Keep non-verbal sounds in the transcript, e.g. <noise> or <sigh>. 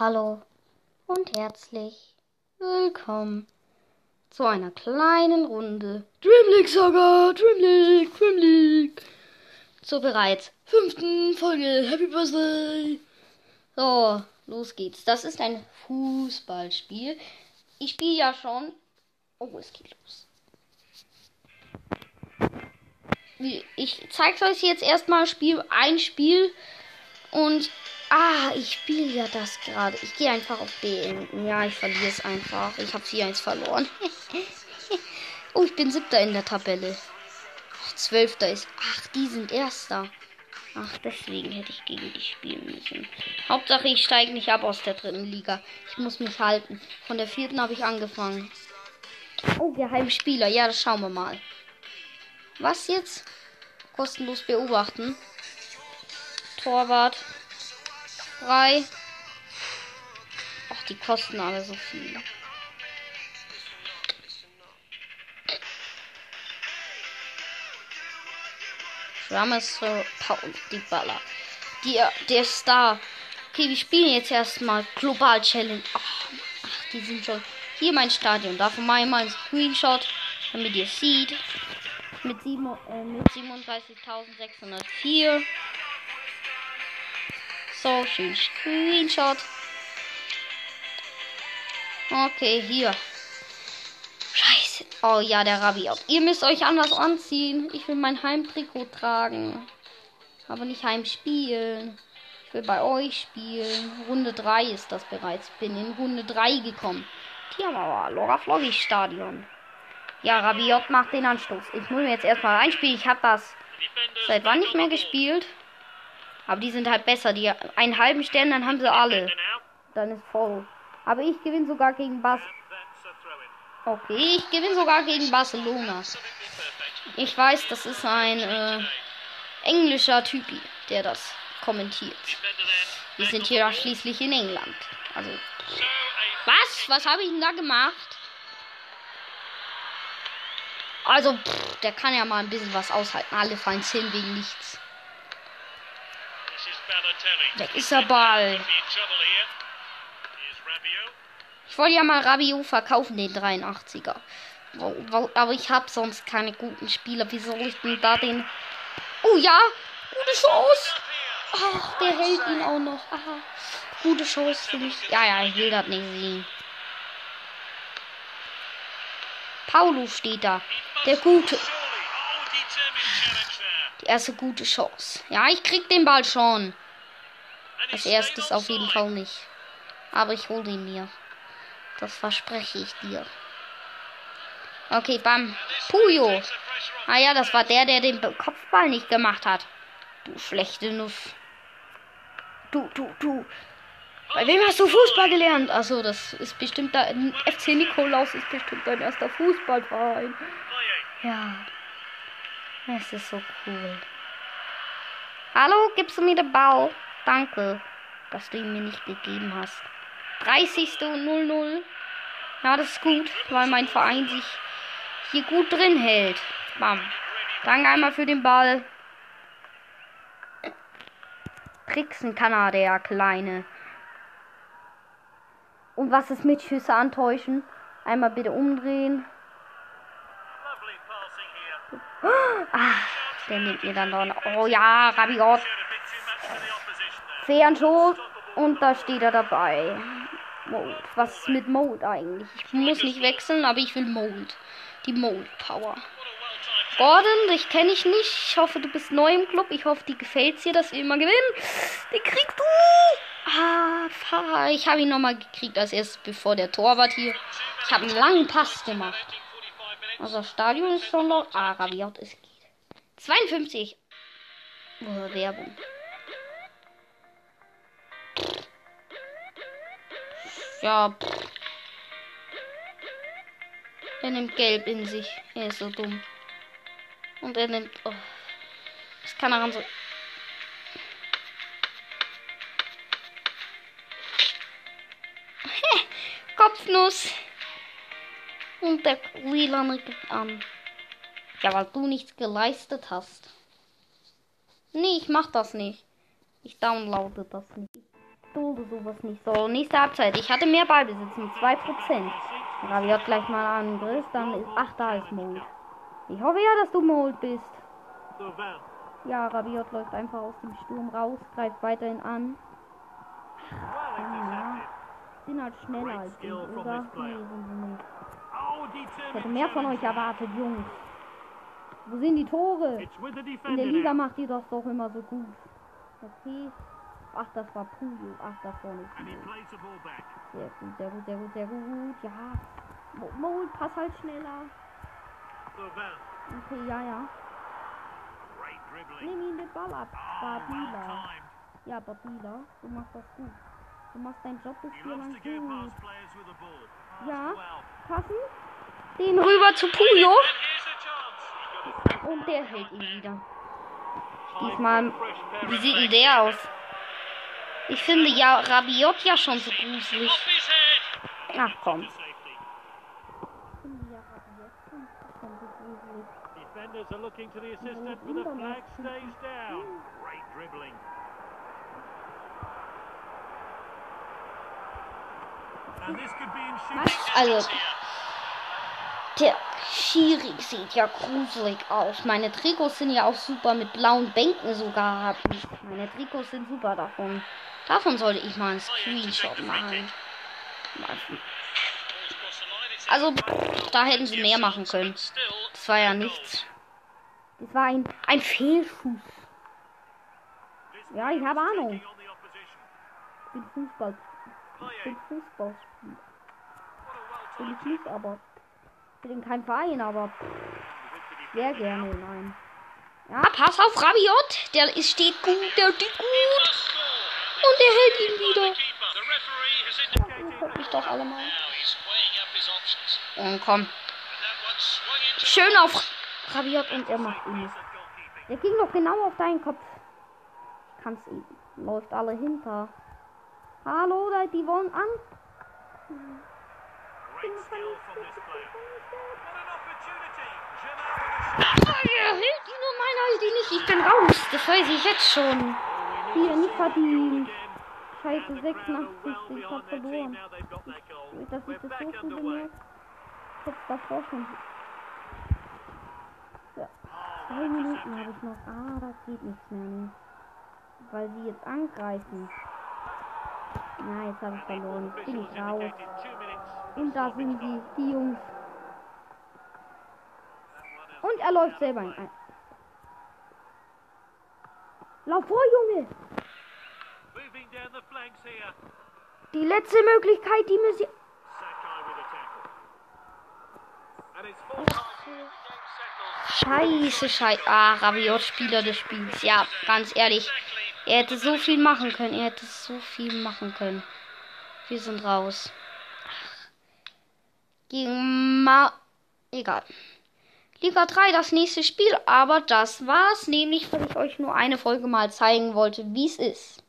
Hallo und herzlich willkommen zu einer kleinen Runde Dream League Saga, Dream League, Dream League. zur bereits. Fünften Folge, Happy Birthday. So, los geht's. Das ist ein Fußballspiel. Ich spiele ja schon. Oh, es geht los. Ich zeig's euch jetzt erstmal Spiel ein Spiel und ah, ich spiele ja das gerade. Ich gehe einfach auf den. Ja, ich verliere es einfach. Ich habe 4-1 verloren. <laughs> oh, ich bin siebter in der Tabelle. Zwölfter ist. Ach, die sind erster. Ach, deswegen hätte ich gegen die spielen müssen. Hauptsache, ich steige nicht ab aus der dritten Liga. Ich muss mich halten. Von der vierten habe ich angefangen. Oh, Geheimspieler. Ja, das schauen wir mal. Was jetzt? Kostenlos beobachten. Torwart. Frei. Ach, die kosten alle so viel. Rames Paul, die Baller. Der, der Star. Okay, wir spielen jetzt erstmal Global Challenge. Ach, ach, die sind schon. Hier mein Stadion. Davon mache ich mal einen Screenshot, damit ihr seht. Mit, äh, mit 37.604. So, schön Screenshot. Okay, hier. Scheiße. Oh ja, der Rabiot. Ihr müsst euch anders anziehen. Ich will mein Heimtrikot tragen. Aber nicht heimspielen. Ich will bei euch spielen. Runde 3 ist das bereits. Bin in Runde 3 gekommen. Tiermauer, Laura Floggy Stadion. Ja, Rabiot macht den Anstoß. Ich muss mir jetzt erstmal reinspielen. Ich habe das seit wann nicht mehr gespielt. Aber die sind halt besser. Die einen halben Stern, dann haben sie alle. Dann ist voll. Aber ich gewinne sogar gegen Bas. Okay, ich gewinne sogar gegen Barcelona. Ich weiß, das ist ein äh, englischer Typi, der das kommentiert. Wir sind hier schließlich in England. Also. Was? Was habe ich denn da gemacht? Also, pff, der kann ja mal ein bisschen was aushalten. Alle fallen hin wegen nichts. Weg ist der Ball. Ich wollte ja mal Rabiot verkaufen, den 83er. Wo- wo- Aber ich habe sonst keine guten Spieler. Wie soll ich denn da den. Oh ja! Gute Chance! Ach, der hält ihn auch noch. Aha. Gute Chance für mich. Ja, ja, ich will das nicht sehen. Paulo steht da. Der Gute. Die erste gute Chance. Ja, ich krieg den Ball schon. Als erstes auf jeden Fall nicht. Aber ich hole ihn mir. Das verspreche ich dir. Okay, bam. Puyo. Ah ja, das war der, der den Kopfball nicht gemacht hat. Du schlechte Nuss. Du, du, du. Bei wem hast du Fußball gelernt? Achso, das ist bestimmt da. FC Nikolaus ist bestimmt dein erster Fußballverein. Ja. Es ist so cool. Hallo, gibst du mir den Ball? Danke, dass du ihn mir nicht gegeben hast. 30. und 0-0. Ja, das ist gut, weil mein Verein sich hier gut drin hält. Bam. Danke einmal für den Ball. Tricksen kann er, der Kleine. Und was ist mit Schüsse antäuschen? Einmal bitte umdrehen. Ah, der nimmt mir dann noch. Oh ja, Rabiot. Fernschuss. Und da steht er dabei. Mode. Was ist mit Mode eigentlich? Ich muss nicht wechseln, aber ich will Mode. Die Mode Power. Gordon, dich kenne ich nicht. Ich hoffe, du bist neu im Club. Ich hoffe, dir gefällt dir, dass wir immer gewinnen. Den kriegst du. Ah, Fahr. Ich habe ihn nochmal gekriegt als erstes, bevor der Torwart hier. Ich habe einen langen Pass gemacht. Also das Stadion ist schon noch. Ah, Rabiot, es geht. 52. Oh, Werbung. Ja. pff. Er nimmt Gelb in sich. Er ist so dumm. Und er nimmt. Oh. Das kann er an so. <laughs> Kopfnuss. Und der Wieland gibt an. Ja, weil du nichts geleistet hast. Nee, ich mach das nicht. Ich downloade das nicht. Dulde sowas nicht. So, nächste Halbzeit. Ich hatte mehr Ballbesitz mit 2%. Rabiot gleich mal Angriff, dann ist. Ach, da ist Mold. Ich hoffe ja, dass du Mold bist. Ja, Rabiot läuft einfach aus dem Sturm raus, greift weiterhin an. Ja, sind halt schneller als ich, oder? Nee. Ich hätte mehr von euch erwartet, Jungs. Wo sind die Tore? In der Liga macht ihr das doch immer so gut. Okay. Ach, das war Puyo. Ach, da vorne ist Mold. Sehr gut, sehr gut, sehr gut, sehr gut. Ja. Mo- pass halt schneller. Okay, ja, ja. Nimm ihn den Ball ab. Babila. Ja, Babila, du machst das gut. Du machst deinen Job bis hier lang gut. Ja, passen. Den rüber zu Puyo. Und der hält ihn wieder. Diesmal, wie sieht denn der aus? Ich finde ja Rabiot ja schon so gruselig. Ach komm. Defenders are looking to the assistant, but the flag stays down. Great dribbling. And this could be in Was? shooting. Also, der Schiri sieht ja gruselig aus. Meine Trikots sind ja auch super mit blauen Bänken sogar. Meine Trikots sind super davon. Davon sollte ich mal einen Screenshot machen. Also, da hätten sie mehr machen können. Das war ja nichts. Das war ein, ein Fehlschuss. Ja, ich habe Ahnung. Ich bin Fußball. Ich bin Fußballspieler. Bin ich nicht, aber. Ich bin kein Verein, aber. Sehr gerne in einem. Ja, pass auf, Rabiot. Der ist, steht gut, der steht gut. Und der hält ihn wieder. Hört mich doch alle mal. Und komm. Schön auf Rabiot und er macht ihn. Der ging doch genau auf deinen Kopf. Ich kann's eben. Läuft alle hinter. Hallo, da, die wollen an. Shot. Er hält ihn und meiner hält ihn nicht. Ich bin raus. Das weiß ich jetzt schon. Hier, nicht verdient. Scheiße, 86. Ich hab verloren. Dass ich das so früh bemerkt. Ich hab's davor schon. Ja. Zwei Minuten habe ich noch. Ah, das geht nichts mehr. Ne? Weil sie jetzt angreifen. Na, jetzt habe ich verloren. Jetzt bin ich raus. Und da sind die, die Jungs. Und er läuft selber in ein. Lauf vor, Junge! Moving down the flanks here. Die letzte Möglichkeit, die mir sie. Scheiße, scheiße. Ah, Rabiot, Spieler des Spiels. Ja, ganz ehrlich. Er hätte so viel machen können. Er hätte so viel machen können. Wir sind raus. Gegen Ma. Egal. Liga 3, das nächste Spiel. Aber das war's. Nämlich, weil ich euch nur eine Folge mal zeigen wollte, wie es ist.